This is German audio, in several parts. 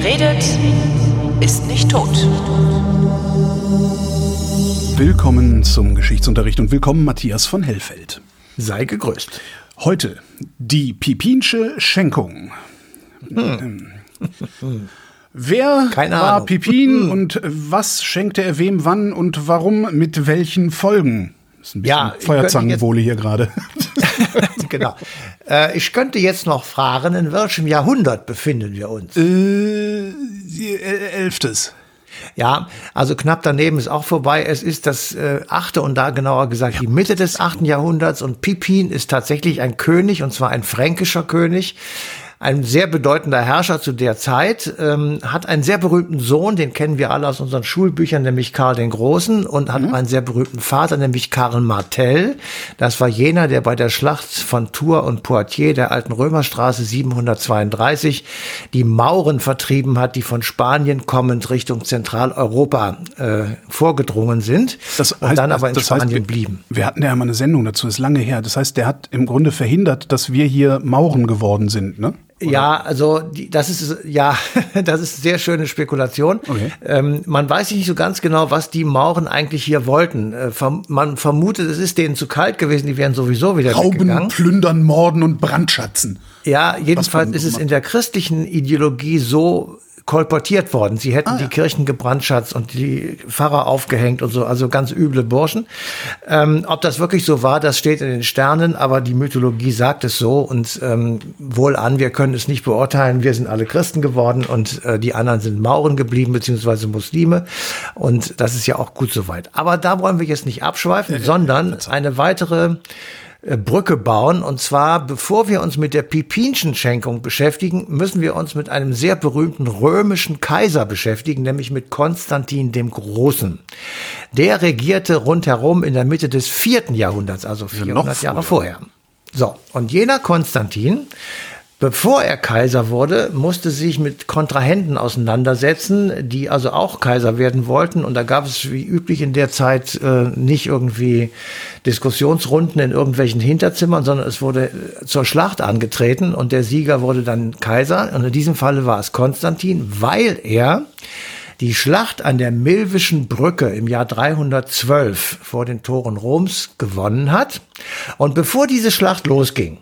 Wer redet, ist nicht tot. Willkommen zum Geschichtsunterricht und willkommen Matthias von Hellfeld. Sei gegrüßt. Heute die Pipinsche Schenkung. Hm. Wer Keine war Ahnung. Pipin und was schenkte er wem wann und warum mit welchen Folgen? Das ist ein bisschen Ja, ich Feuerzangenbowle hier gerade. genau. Äh, ich könnte jetzt noch fragen, in welchem Jahrhundert befinden wir uns? äh, elftes. Ja, also knapp daneben ist auch vorbei. Es ist das äh, achte und da genauer gesagt die Mitte des achten Jahrhunderts und Pippin ist tatsächlich ein König und zwar ein fränkischer König. Ein sehr bedeutender Herrscher zu der Zeit, ähm, hat einen sehr berühmten Sohn, den kennen wir alle aus unseren Schulbüchern, nämlich Karl den Großen, und hat einen sehr berühmten Vater, nämlich Karl Martel. Das war jener, der bei der Schlacht von Tours und Poitiers, der alten Römerstraße 732, die Mauren vertrieben hat, die von Spanien kommend Richtung Zentraleuropa äh, vorgedrungen sind und dann aber in das heißt, Spanien wir, blieben. Wir hatten ja mal eine Sendung dazu, ist lange her. Das heißt, der hat im Grunde verhindert, dass wir hier Mauren geworden sind, ne? Ja, also die, das ist ja, das ist sehr schöne Spekulation. Okay. Ähm, man weiß nicht so ganz genau, was die Mauren eigentlich hier wollten. Äh, verm man vermutet, es ist denen zu kalt gewesen, die wären sowieso wieder Rauben, weggegangen. plündern, morden und brandschatzen. Ja, jedenfalls ist es in der christlichen Ideologie so kolportiert worden. Sie hätten Ah, die ja. Kirchen gebrandschatzt und die Pfarrer aufgehängt und so, also ganz üble Burschen. Ähm, ob das wirklich so war, das steht in den Sternen, aber die Mythologie sagt es so und ähm, wohl an, wir können es nicht beurteilen. Wir sind alle Christen geworden und äh, die anderen sind Mauren geblieben, beziehungsweise Muslime. Und das ist ja auch gut soweit. Aber da wollen wir jetzt nicht abschweifen, sondern eine weitere Brücke bauen. Und zwar, bevor wir uns mit der Pipinschen Schenkung beschäftigen, müssen wir uns mit einem sehr berühmten römischen Kaiser beschäftigen, nämlich mit Konstantin dem Großen. Der regierte rundherum in der Mitte des vierten Jahrhunderts, also 400 Jahre vorher. So, und jener Konstantin, bevor er Kaiser wurde, musste sich mit Kontrahenten auseinandersetzen, die also auch Kaiser werden wollten. Und da gab es wie üblich in der Zeit äh, nicht irgendwie Diskussionsrunden in irgendwelchen Hinterzimmern, sondern es wurde äh, zur Schlacht angetreten und der Sieger wurde dann Kaiser. Und in diesem Falle war es Konstantin, weil er die Schlacht an der Milvischen Brücke im Jahr 312 vor den Toren Roms gewonnen hat. Und bevor diese Schlacht losging,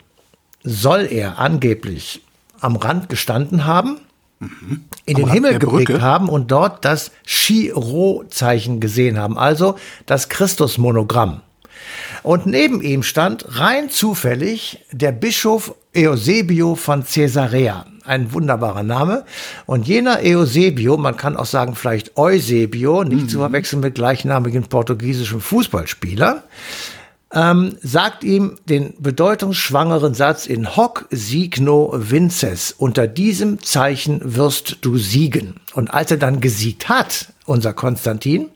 soll er angeblich am Rand gestanden haben, in Am den Rand Himmel geblickt Brücke? haben und dort das Chi-Rho-Zeichen gesehen haben, also das Christusmonogramm. Und neben ihm stand rein zufällig der Bischof Eusebio von Caesarea. Ein wunderbarer Name. Und jener Eusebio, man kann auch sagen vielleicht Eusebio, nicht zu verwechseln mit gleichnamigen portugiesischen Fußballspieler, ähm, sagt ihm den bedeutungsschwangeren Satz in hoc signo vinces. Unter diesem Zeichen wirst du siegen. Und als er dann gesiegt hat, unser Konstantin,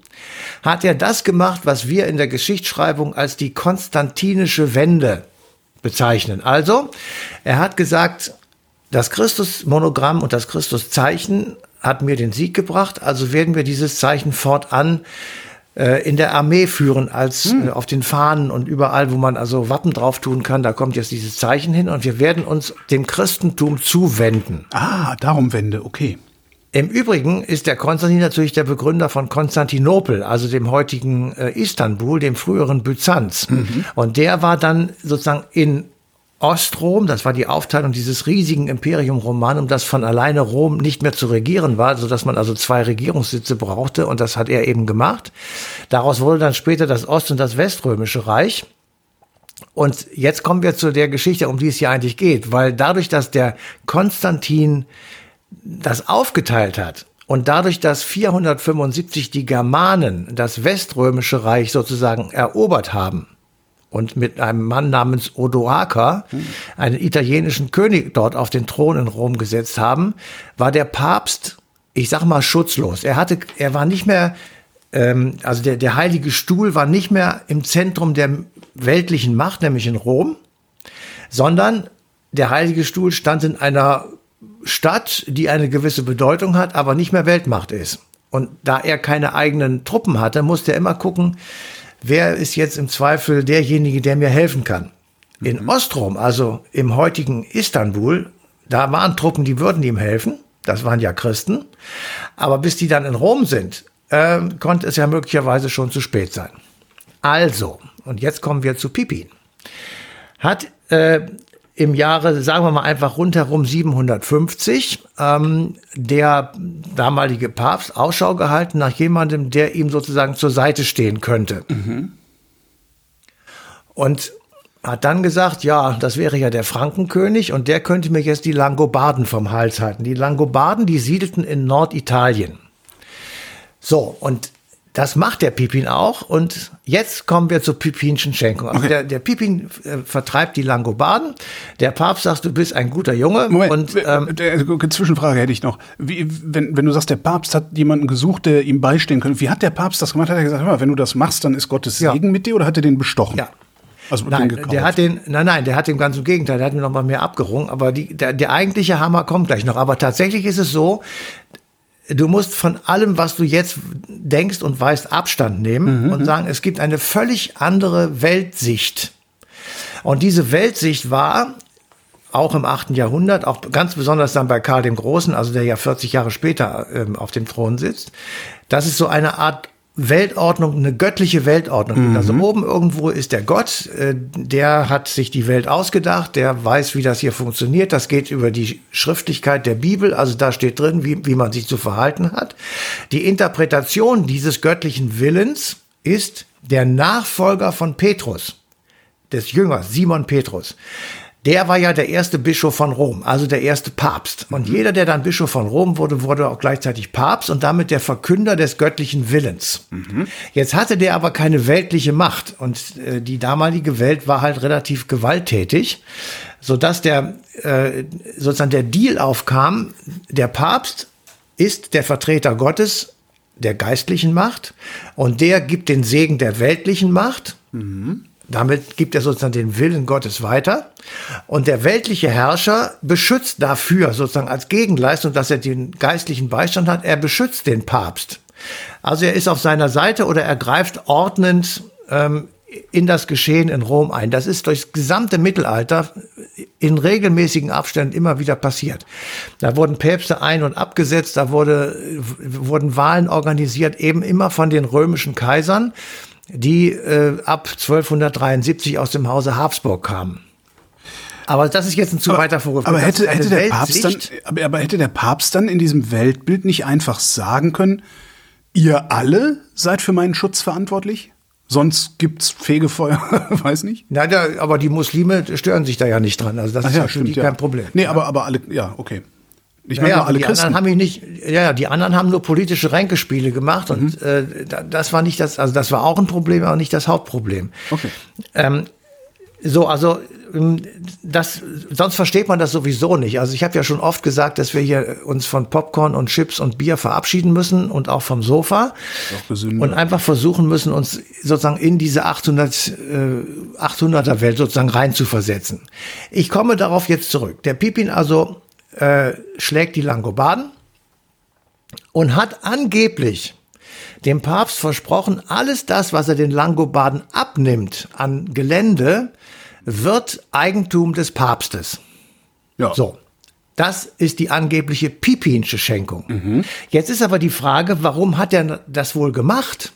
hat er das gemacht, was wir in der Geschichtsschreibung als die konstantinische Wende bezeichnen. Also, er hat gesagt, das Christusmonogramm und das Christuszeichen hat mir den Sieg gebracht, also werden wir dieses Zeichen fortan in der Armee führen, als äh, auf den Fahnen und überall, wo man also Wappen drauf tun kann, da kommt jetzt dieses Zeichen hin und wir werden uns dem Christentum zuwenden. Ah, darum Wende, okay. Im Übrigen ist der Konstantin natürlich der Begründer von Konstantinopel, also dem heutigen äh, Istanbul, dem früheren Byzanz. Und der war dann sozusagen in Ostrom, das war die Aufteilung dieses riesigen Imperium Romanum, das von alleine Rom nicht mehr zu regieren war, so dass man also zwei Regierungssitze brauchte und das hat er eben gemacht. Daraus wurde dann später das Ost- und das Weströmische Reich. Und jetzt kommen wir zu der Geschichte, um die es hier eigentlich geht, weil dadurch, dass der Konstantin das aufgeteilt hat und dadurch, dass 475 die Germanen das Weströmische Reich sozusagen erobert haben und mit einem Mann namens Odoaker, einen italienischen König dort auf den Thron in Rom gesetzt haben, war der Papst, ich sag mal, schutzlos. Er hatte, er war nicht mehr, ähm, also der, der Heilige Stuhl war nicht mehr im Zentrum der weltlichen Macht, nämlich in Rom, sondern der Heilige Stuhl stand in einer Stadt, die eine gewisse Bedeutung hat, aber nicht mehr Weltmacht ist. Und da er keine eigenen Truppen hatte, musste er immer gucken, wer ist jetzt im Zweifel derjenige, der mir helfen kann. In Ostrom, also im heutigen Istanbul, da waren Truppen, die würden ihm helfen. Das waren ja Christen. Aber bis die dann in Rom sind, äh, konnte es ja möglicherweise schon zu spät sein. Also, und jetzt kommen wir zu Pipin. Hat äh, im Jahre, sagen wir mal einfach rundherum 750, ähm, der damalige Papst Ausschau gehalten nach jemandem, der ihm sozusagen zur Seite stehen könnte. Mhm. Und hat dann gesagt, ja, das wäre ja der Frankenkönig und der könnte mir jetzt die Langobarden vom Hals halten. Die Langobarden, die siedelten in Norditalien. So, und das macht der Pipin auch. Und jetzt kommen wir zur Pipinschen Schenkung. Also okay. der, der Pipin äh, vertreibt die Langobarden. Der Papst sagt, du bist ein guter Junge. Moment, und, ähm, der, Zwischenfrage hätte ich noch. Wie, wenn, wenn du sagst, der Papst hat jemanden gesucht, der ihm beistehen könnte, wie hat der Papst das gemacht? Hat er gesagt, hör mal, wenn du das machst, dann ist Gottes Segen ja. mit dir oder hat er den bestochen? Ja. Also nein, der hat den, nein, nein, der hat den ganz im Gegenteil, der hat mir noch mal mehr abgerungen, aber die, der, der eigentliche Hammer kommt gleich noch. Aber tatsächlich ist es so, du musst von allem, was du jetzt denkst und weißt, Abstand nehmen mhm. und sagen, es gibt eine völlig andere Weltsicht. Und diese Weltsicht war auch im 8. Jahrhundert, auch ganz besonders dann bei Karl dem Großen, also der ja 40 Jahre später ähm, auf dem Thron sitzt, das ist so eine Art Weltordnung, eine göttliche Weltordnung. Mhm. Also oben irgendwo ist der Gott, äh, der hat sich die Welt ausgedacht, der weiß, wie das hier funktioniert. Das geht über die Schriftlichkeit der Bibel, also da steht drin, wie, wie man sich zu verhalten hat. Die Interpretation dieses göttlichen Willens ist der Nachfolger von Petrus, des Jüngers Simon Petrus der war ja der erste Bischof von Rom, also der erste Papst. Und mhm. jeder, der dann Bischof von Rom wurde, wurde auch gleichzeitig Papst und damit der Verkünder des göttlichen Willens. Mhm. Jetzt hatte der aber keine weltliche Macht und äh, die damalige Welt war halt relativ gewalttätig, so dass der äh, sozusagen der Deal aufkam, der Papst ist der Vertreter Gottes der geistlichen Macht und der gibt den Segen der weltlichen Macht. Mhm. Damit gibt er sozusagen den Willen Gottes weiter. Und der weltliche Herrscher beschützt dafür, sozusagen als Gegenleistung, dass er den geistlichen Beistand hat, er beschützt den Papst. Also er ist auf seiner Seite oder er greift ordnend ähm, in das Geschehen in Rom ein. Das ist durchs gesamte Mittelalter in regelmäßigen Abständen immer wieder passiert. Da wurden Päpste ein- und abgesetzt, da wurde, wurden Wahlen organisiert, eben immer von den römischen Kaisern die äh, ab 1273 aus dem Hause Habsburg kamen. Aber das ist jetzt ein zu aber, weiter Vorwurf. Aber hätte, hätte der Papst dann, aber, aber hätte der Papst dann in diesem Weltbild nicht einfach sagen können, ihr alle seid für meinen Schutz verantwortlich? Sonst gibt's Fegefeuer, weiß nicht. Na, da, aber die Muslime stören sich da ja nicht dran. Also das Ach ist ja, für die ja. kein Problem. Nee, aber, aber alle, ja, okay. Ich meine, ja, alle die Christen. anderen haben nicht, ja, die anderen haben nur politische Ränkespiele gemacht mhm. und äh, das war nicht das, also das war auch ein Problem, aber nicht das Hauptproblem. Okay. Ähm, so, also ähm, das, sonst versteht man das sowieso nicht. Also ich habe ja schon oft gesagt, dass wir hier uns von Popcorn und Chips und Bier verabschieden müssen und auch vom Sofa und einfach versuchen müssen, uns sozusagen in diese 800 äh, 800er Welt sozusagen reinzuversetzen. Ich komme darauf jetzt zurück. Der Pipin also äh, schlägt die Langobarden und hat angeblich dem Papst versprochen, alles das, was er den Langobarden abnimmt an Gelände, wird Eigentum des Papstes. Ja. So. Das ist die angebliche Pipinsche Schenkung. Mhm. Jetzt ist aber die Frage, warum hat er das wohl gemacht?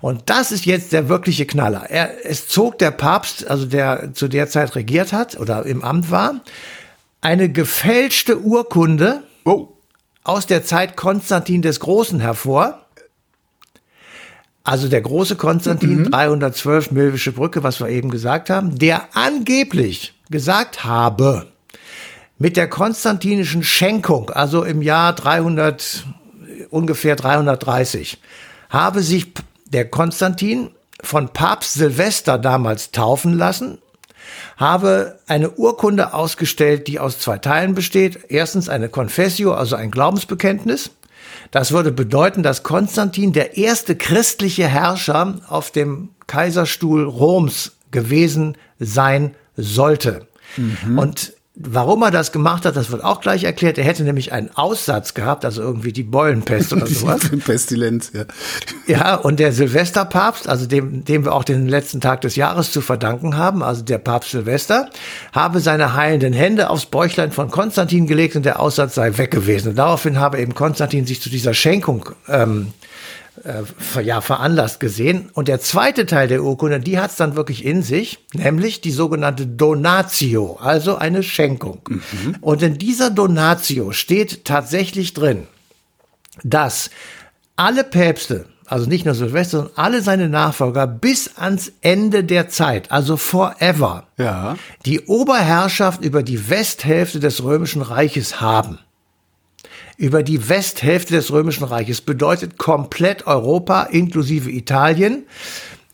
Und das ist jetzt der wirkliche Knaller. Er, es zog der Papst, also der zu der Zeit regiert hat oder im Amt war, eine gefälschte Urkunde oh. aus der Zeit Konstantin des Großen hervor. Also der große Konstantin, mhm. 312 Milwische Brücke, was wir eben gesagt haben, der angeblich gesagt habe, mit der konstantinischen Schenkung, also im Jahr 300, ungefähr 330, habe sich der Konstantin von Papst Silvester damals taufen lassen habe eine Urkunde ausgestellt, die aus zwei Teilen besteht. Erstens eine Confessio, also ein Glaubensbekenntnis. Das würde bedeuten, dass Konstantin der erste christliche Herrscher auf dem Kaiserstuhl Roms gewesen sein sollte. Mhm. Und Warum er das gemacht hat, das wird auch gleich erklärt. Er hätte nämlich einen Aussatz gehabt, also irgendwie die Beulenpest oder sowas. Pestilenz, ja. Ja, und der Silvesterpapst, also dem, dem wir auch den letzten Tag des Jahres zu verdanken haben, also der Papst Silvester, habe seine heilenden Hände aufs Bäuchlein von Konstantin gelegt und der Aussatz sei weg gewesen. Und daraufhin habe eben Konstantin sich zu dieser Schenkung ähm, äh, ja, veranlasst gesehen. Und der zweite Teil der Urkunde, die hat es dann wirklich in sich, nämlich die sogenannte Donatio, also eine Schenkung. Mhm. Und in dieser Donatio steht tatsächlich drin, dass alle Päpste, also nicht nur Silvester, sondern alle seine Nachfolger bis ans Ende der Zeit, also forever, ja. die Oberherrschaft über die Westhälfte des Römischen Reiches haben über die Westhälfte des Römischen Reiches, bedeutet komplett Europa inklusive Italien.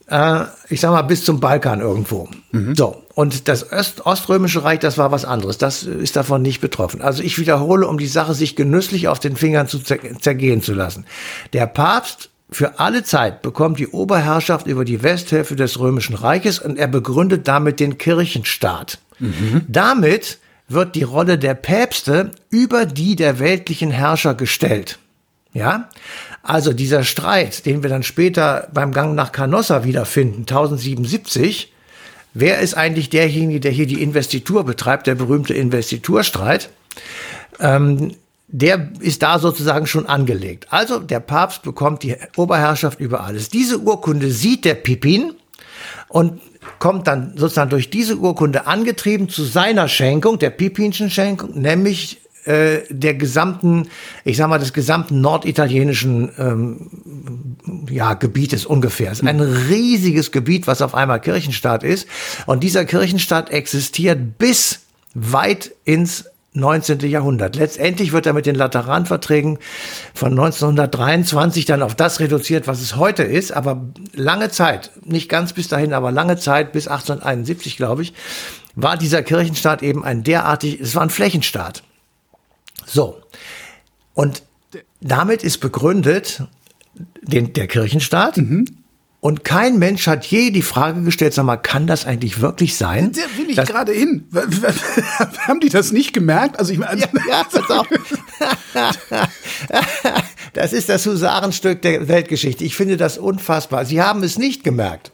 Äh, ich sag mal, bis zum Balkan irgendwo. Mhm. So. Und das Ost Oströmische Reich, das war was anderes. Das ist davon nicht betroffen. Also ich wiederhole, um die Sache sich genüsslich auf den Fingern zu zer zergehen zu lassen. Der Papst für alle Zeit bekommt die Oberherrschaft über die Westhälfte des Römischen Reiches und er begründet damit den Kirchenstaat. Mhm. Damit wird die Rolle der Päpste über die der weltlichen Herrscher gestellt. Ja, also dieser Streit, den wir dann später beim Gang nach Canossa wiederfinden, 1077, wer ist eigentlich derjenige, der hier die Investitur betreibt, der berühmte Investiturstreit, ähm, der ist da sozusagen schon angelegt. Also der Papst bekommt die Oberherrschaft über alles. Diese Urkunde sieht der Pippin und kommt dann sozusagen durch diese Urkunde angetrieben zu seiner Schenkung, der Pipinschen Schenkung, nämlich äh, der gesamten, ich sag mal, des gesamten norditalienischen ähm, ja, Gebietes ungefähr. Es ist ein riesiges Gebiet, was auf einmal Kirchenstaat ist. Und dieser Kirchenstaat existiert bis weit ins 19. Jahrhundert. Letztendlich wird er mit den Lateranverträgen von 1923 dann auf das reduziert, was es heute ist. Aber lange Zeit, nicht ganz bis dahin, aber lange Zeit, bis 1871, glaube ich, war dieser Kirchenstaat eben ein derartig, es war ein Flächenstaat. So. Und damit ist begründet den, der Kirchenstaat. Mhm. Und kein Mensch hat je die Frage gestellt, sag mal, kann das eigentlich wirklich sein? Da will ich gerade hin. Haben die das nicht gemerkt? Also ich meine, ja, ja, pass auf. das ist das Husarenstück der Weltgeschichte. Ich finde das unfassbar. Sie haben es nicht gemerkt.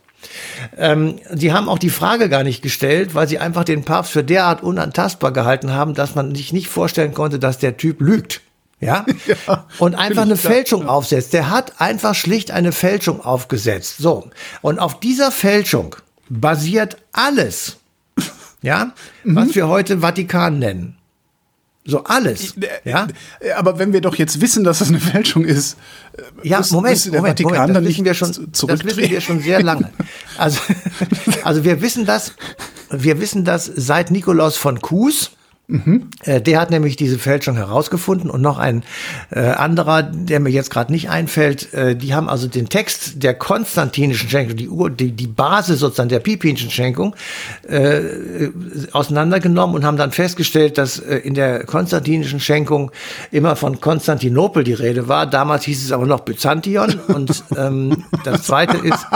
Ähm, sie haben auch die Frage gar nicht gestellt, weil sie einfach den Papst für derart unantastbar gehalten haben, dass man sich nicht vorstellen konnte, dass der Typ lügt. Ja? ja und einfach eine Fälschung ja. aufsetzt. Der hat einfach schlicht eine Fälschung aufgesetzt. So. Und auf dieser Fälschung basiert alles, ja, mhm. was wir heute Vatikan nennen. So alles. Ja? Aber wenn wir doch jetzt wissen, dass das eine Fälschung ist, äh, ja, Moment, der Moment, Vatikan Moment, das wissen wir schon, das wissen wir schon sehr lange. Also, also wir wissen das, wir wissen das seit Nikolaus von Kues Mhm. Der hat nämlich diese Fälschung herausgefunden und noch ein äh, anderer, der mir jetzt gerade nicht einfällt. Äh, die haben also den Text der konstantinischen Schenkung, die, Ur, die, die Basis sozusagen der Pipinschen Schenkung, äh, auseinandergenommen und haben dann festgestellt, dass äh, in der konstantinischen Schenkung immer von Konstantinopel die Rede war. Damals hieß es aber noch Byzantion. Und ähm, das Zweite ist,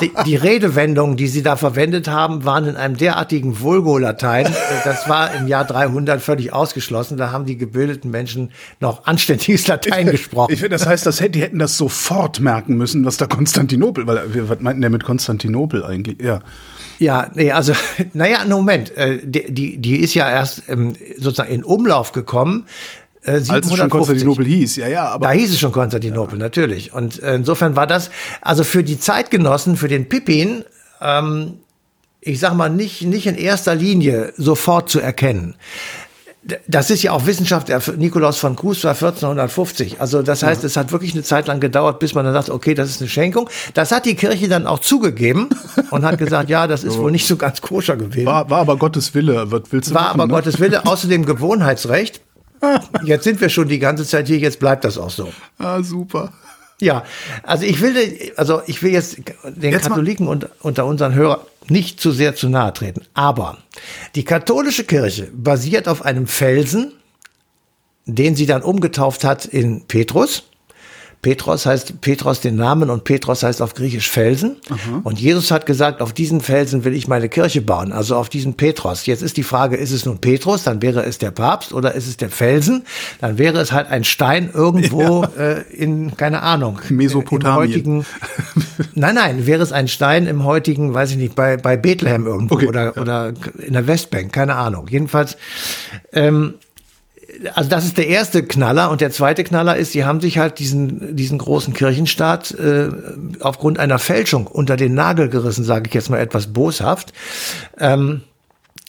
die, die Redewendungen, die sie da verwendet haben, waren in einem derartigen Vulgolatein. Äh, das war im Jahr 300 Jahrhundert völlig ausgeschlossen. Da haben die gebildeten Menschen noch anständiges Latein gesprochen. Ich das heißt, das, die hätten das sofort merken müssen, was da Konstantinopel, weil was meinten der mit Konstantinopel eigentlich? Ja. Ja, nee, also, naja, Moment, äh, die, die, die ist ja erst ähm, sozusagen in Umlauf gekommen. Äh, Als es schon Konstantinopel hieß, ja, ja. Aber da hieß es schon Konstantinopel, ja. natürlich. Und äh, insofern war das, also für die Zeitgenossen, für den Pippin, ähm, ich sag mal, nicht, nicht in erster Linie sofort zu erkennen. Das ist ja auch Wissenschaft. Nikolaus von Kues war 1450. Also das heißt, ja. es hat wirklich eine Zeit lang gedauert, bis man dann sagt, okay, das ist eine Schenkung. Das hat die Kirche dann auch zugegeben und hat gesagt, ja, das ist wohl nicht so ganz koscher gewesen. War, war aber Gottes Wille. Was willst du War machen, aber ne? Gottes Wille. Außerdem Gewohnheitsrecht. Jetzt sind wir schon die ganze Zeit hier, jetzt bleibt das auch so. Ah, super. Ja, also ich will, also ich will jetzt den jetzt Katholiken und, unter unseren Hörern nicht zu sehr zu nahe treten. Aber die katholische Kirche basiert auf einem Felsen, den sie dann umgetauft hat in Petrus. Petros heißt Petros den Namen und Petros heißt auf Griechisch Felsen. Aha. Und Jesus hat gesagt, auf diesen Felsen will ich meine Kirche bauen, also auf diesen Petros. Jetzt ist die Frage, ist es nun Petrus, dann wäre es der Papst oder ist es der Felsen? Dann wäre es halt ein Stein irgendwo ja. äh, in, keine Ahnung, Mesopotamien. Nein, nein, wäre es ein Stein im heutigen, weiß ich nicht, bei, bei Bethlehem irgendwo okay, oder, ja. oder in der Westbank, keine Ahnung. Jedenfalls, ähm, also das ist der erste Knaller und der zweite Knaller ist, sie haben sich halt diesen diesen großen Kirchenstaat äh, aufgrund einer Fälschung unter den Nagel gerissen, sage ich jetzt mal etwas boshaft. Ähm,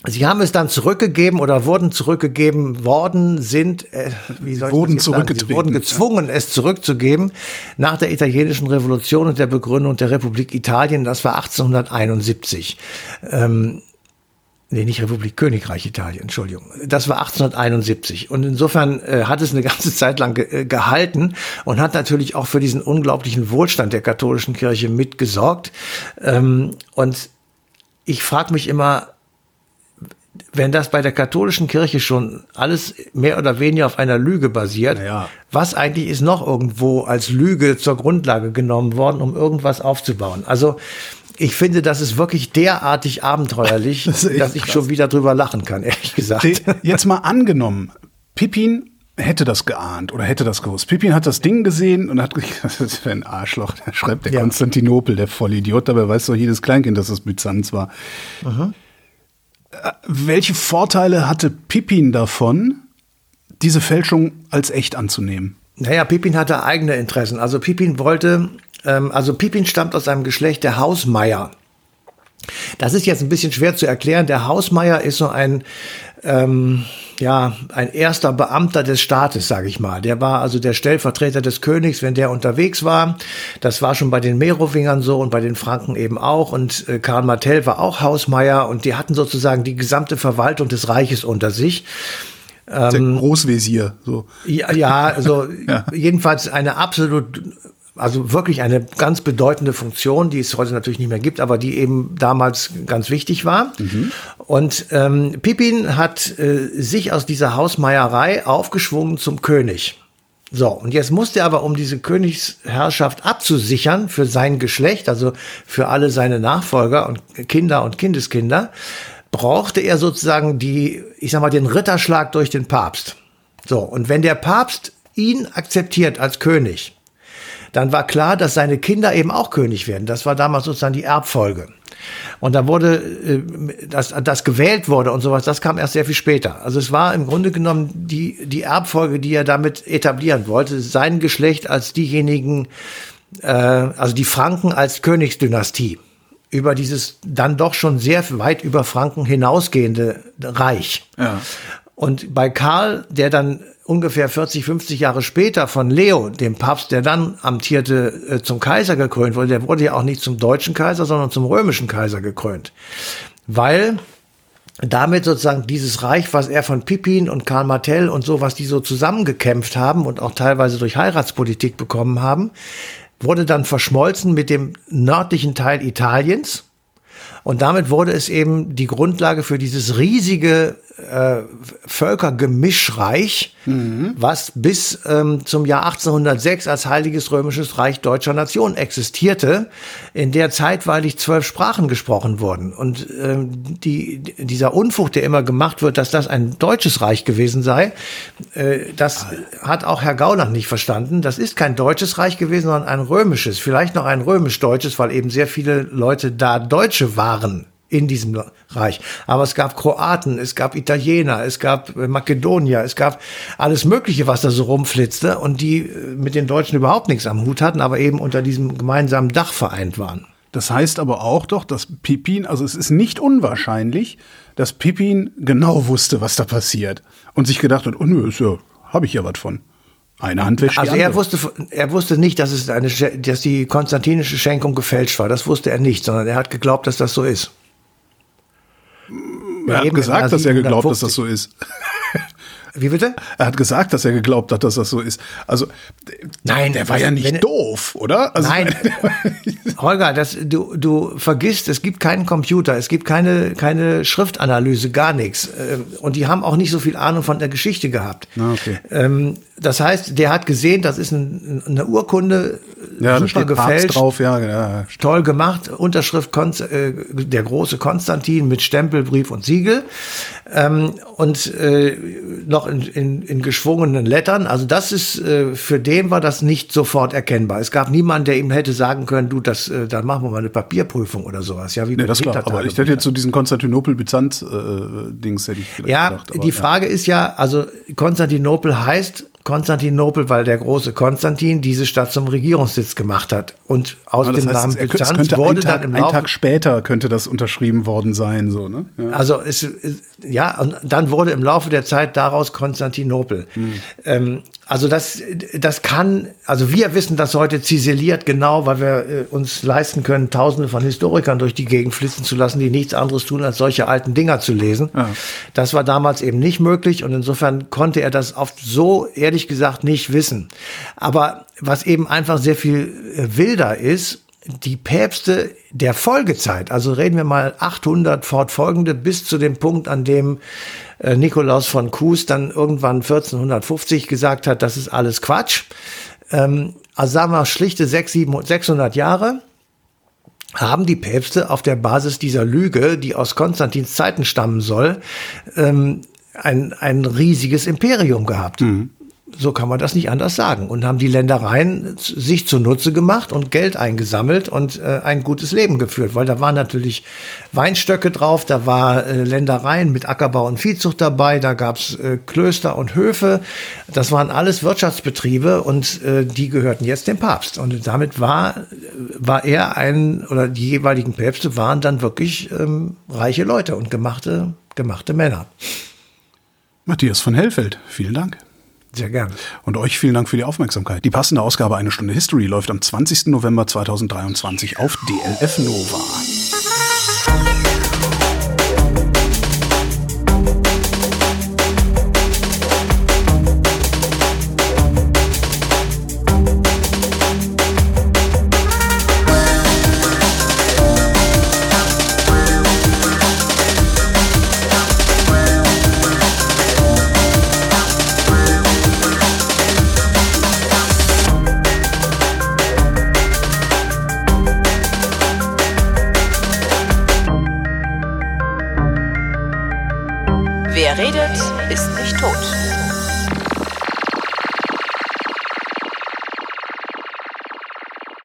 Sie haben es dann zurückgegeben oder wurden zurückgegeben worden, sind, äh, wie soll ich wurden das zurückgetreten. Wurden gezwungen, es zurückzugeben nach der italienischen Revolution und der Begründung der Republik Italien. Das war 1871. Ähm, Nee, nicht Republik, Königreich Italien, Entschuldigung. Das war 1871. Und insofern äh, hat es eine ganze Zeit lang ge äh, gehalten und hat natürlich auch für diesen unglaublichen Wohlstand der katholischen Kirche mitgesorgt. Ähm, und ich frage mich immer, wenn das bei der katholischen Kirche schon alles mehr oder weniger auf einer Lüge basiert, ja. was eigentlich ist noch irgendwo als Lüge zur Grundlage genommen worden, um irgendwas aufzubauen? Also ich finde, das ist wirklich derartig abenteuerlich, das dass ich krass. schon wieder drüber lachen kann, ehrlich gesagt. Jetzt mal angenommen, Pippin hätte das geahnt oder hätte das gewusst. Pippin hat das Ding gesehen und hat das ist für ein Arschloch, da schreibt der ja. Konstantinopel, der Vollidiot, dabei weiß doch jedes Kleinkind, dass das Byzanz war. Aha. Äh, welche Vorteile hatte Pippin davon, diese Fälschung als echt anzunehmen? Naja, Pippin hatte eigene Interessen. Also Pippin wollte ähm, also Pippin stammt aus einem Geschlecht der Hausmeier. Das ist jetzt ein bisschen schwer zu erklären. Der Hausmeier ist so ein, ähm, ja, ein erster Beamter des Staates, sage ich mal. Der war also der Stellvertreter des Königs, wenn der unterwegs war. Das war schon bei den Merowingern so und bei den Franken eben auch. Und äh, Karl Martell war auch Hausmeier und die hatten sozusagen die gesamte Verwaltung des Reiches unter sich. Der ähm, Großvisier, so. Ja, ja also ja. jedenfalls eine absolut also wirklich eine ganz bedeutende Funktion, die es heute natürlich nicht mehr gibt, aber die eben damals ganz wichtig war. Mhm. Und ähm, Pippin hat äh, sich aus dieser Hausmeierei aufgeschwungen zum König. So, und jetzt musste er aber, um diese Königsherrschaft abzusichern für sein Geschlecht, also für alle seine Nachfolger und Kinder und Kindeskinder, brauchte er sozusagen die, ich sag mal, den Ritterschlag durch den Papst. So, und wenn der Papst ihn akzeptiert als König, dann war klar, dass seine Kinder eben auch König werden. Das war damals sozusagen die Erbfolge. Und da wurde, äh, dass das gewählt wurde und sowas, das kam erst sehr viel später. Also es war im Grunde genommen die, die Erbfolge, die er damit etablieren wollte, sein Geschlecht als diejenigen, äh, also die Franken als Königsdynastie über dieses dann doch schon sehr weit über Franken hinausgehende Reich. Ja. Und bei Karl, der dann ungefähr 40, 50 Jahre später von Leo, dem Papst, der dann amtierte, äh, zum Kaiser gekrönt wurde, der wurde ja auch nicht zum deutschen Kaiser, sondern zum römischen Kaiser gekrönt. Weil damit sozusagen dieses Reich, was er von Pippin und Karl Martell und so, was die so zusammengekämpft haben und auch teilweise durch Heiratspolitik bekommen haben, wurde dann verschmolzen mit dem nördlichen Teil Italiens. Und damit wurde es eben die Grundlage für dieses riesige äh, Völkergemischreich, mhm. was bis ähm, zum Jahr 1806 als Heiliges Römisches Reich deutscher Nation existierte, in der zeitweilig zwölf Sprachen gesprochen wurden. Und ähm, die, dieser Unfug, der immer gemacht wird, dass das ein deutsches Reich gewesen sei, äh, das hat auch Herr Gauland nicht verstanden. Das ist kein deutsches Reich gewesen, sondern ein römisches, vielleicht noch ein römisch-deutsches, weil eben sehr viele Leute da Deutsche waren in diesem Reich. Aber es gab Kroaten, es gab Italiener, es gab äh, Makedonier, es gab alles Mögliche, was da so rumflitzte und die äh, mit den Deutschen überhaupt nichts am Hut hatten, aber eben unter diesem gemeinsamen Dach vereint waren. Das heißt aber auch doch, dass Pippin, also es ist nicht unwahrscheinlich, dass Pippin genau wusste, was da passiert und sich gedacht hat, oh nö, ist ja, habe ich ja was von. Eine Hand wäscht Also er wusste, er wusste nicht, dass es eine, dass die konstantinische Schenkung gefälscht war. Das wusste er nicht, sondern er hat geglaubt, dass das so ist. Er hat gesagt, dass er geglaubt, dass das so ist. Wie bitte? Er hat gesagt, dass er geglaubt hat, dass das so ist. Also, nein, der war ja nicht wenn, doof, oder? Also, nein, Holger, das, du, du vergisst, es gibt keinen Computer, es gibt keine, keine Schriftanalyse, gar nichts. Ähm, und die haben auch nicht so viel Ahnung von der Geschichte gehabt. Ah, okay. Ähm, das heißt, der hat gesehen, das ist ein, eine Urkunde, Ja, super steht gefälscht, Papst drauf, ja, ja. toll gemacht, Unterschrift Konz äh, der große Konstantin mit Stempelbrief und Siegel ähm, und äh, noch in, in, in geschwungenen Lettern. Also das ist äh, für den war das nicht sofort erkennbar. Es gab niemanden, der ihm hätte sagen können, du, das, äh, dann machen wir mal eine Papierprüfung oder sowas. Ja, wie Nee, das klar. Aber ich hätte jetzt so diesen Konstantinopel-Byzanz-Dings hätte ich vielleicht Ja, gedacht. aber die Frage ist ja, also Konstantinopel heißt Konstantinopel, weil der große Konstantin diese Stadt zum Regierungssitz gemacht hat. Und aus Ja, dem heißt, Namen Byzanz wurde ein Tag, dann im ein Laufe Tag später könnte das unterschrieben worden sein, so, ne? Ja. Also es- ja, und dann wurde im Laufe der Zeit daraus Konstantinopel. Hm. Ähm, also das, das kann, also wir wissen das heute ziseliert genau, weil wir äh, uns leisten können, Tausende von Historikern durch die Gegend flitzen zu lassen, die nichts anderes tun, als solche alten Dinger zu lesen. Das war damals eben nicht möglich und insofern konnte er das oft so ehrlich gesagt nicht wissen. Aber was eben einfach sehr viel äh, wilder ist, die Päpste der Folgezeit, also reden wir mal 800 fortfolgende bis zu dem Punkt, an dem äh, Nikolaus von Kues dann irgendwann 1450 gesagt hat, das ist alles Quatsch. Ähm, also sagen wir schlichte 600, 700, 600 Jahre haben die Päpste auf der Basis dieser Lüge, die aus Konstantins Zeiten stammen soll, ähm, ein, ein riesiges Imperium gehabt. So kann man das nicht anders sagen. Und haben die Ländereien sich zunutze gemacht und Geld eingesammelt und äh, ein gutes Leben geführt. Weil da waren natürlich Weinstöcke drauf, da war äh, Ländereien mit Ackerbau und Viehzucht dabei, da gab's äh, Klöster und Höfe. Das waren alles Wirtschaftsbetriebe und äh, die gehörten jetzt dem Papst. Und damit war, war er ein, oder die jeweiligen Päpste waren dann wirklich ähm, reiche Leute und gemachte, gemachte Männer. Matthias von Hellfeld, vielen Dank. Sehr gern. Und euch vielen Dank für die Aufmerksamkeit. Die passende Ausgabe Eine Stunde History läuft am 20. November 2023 auf DLF Nova.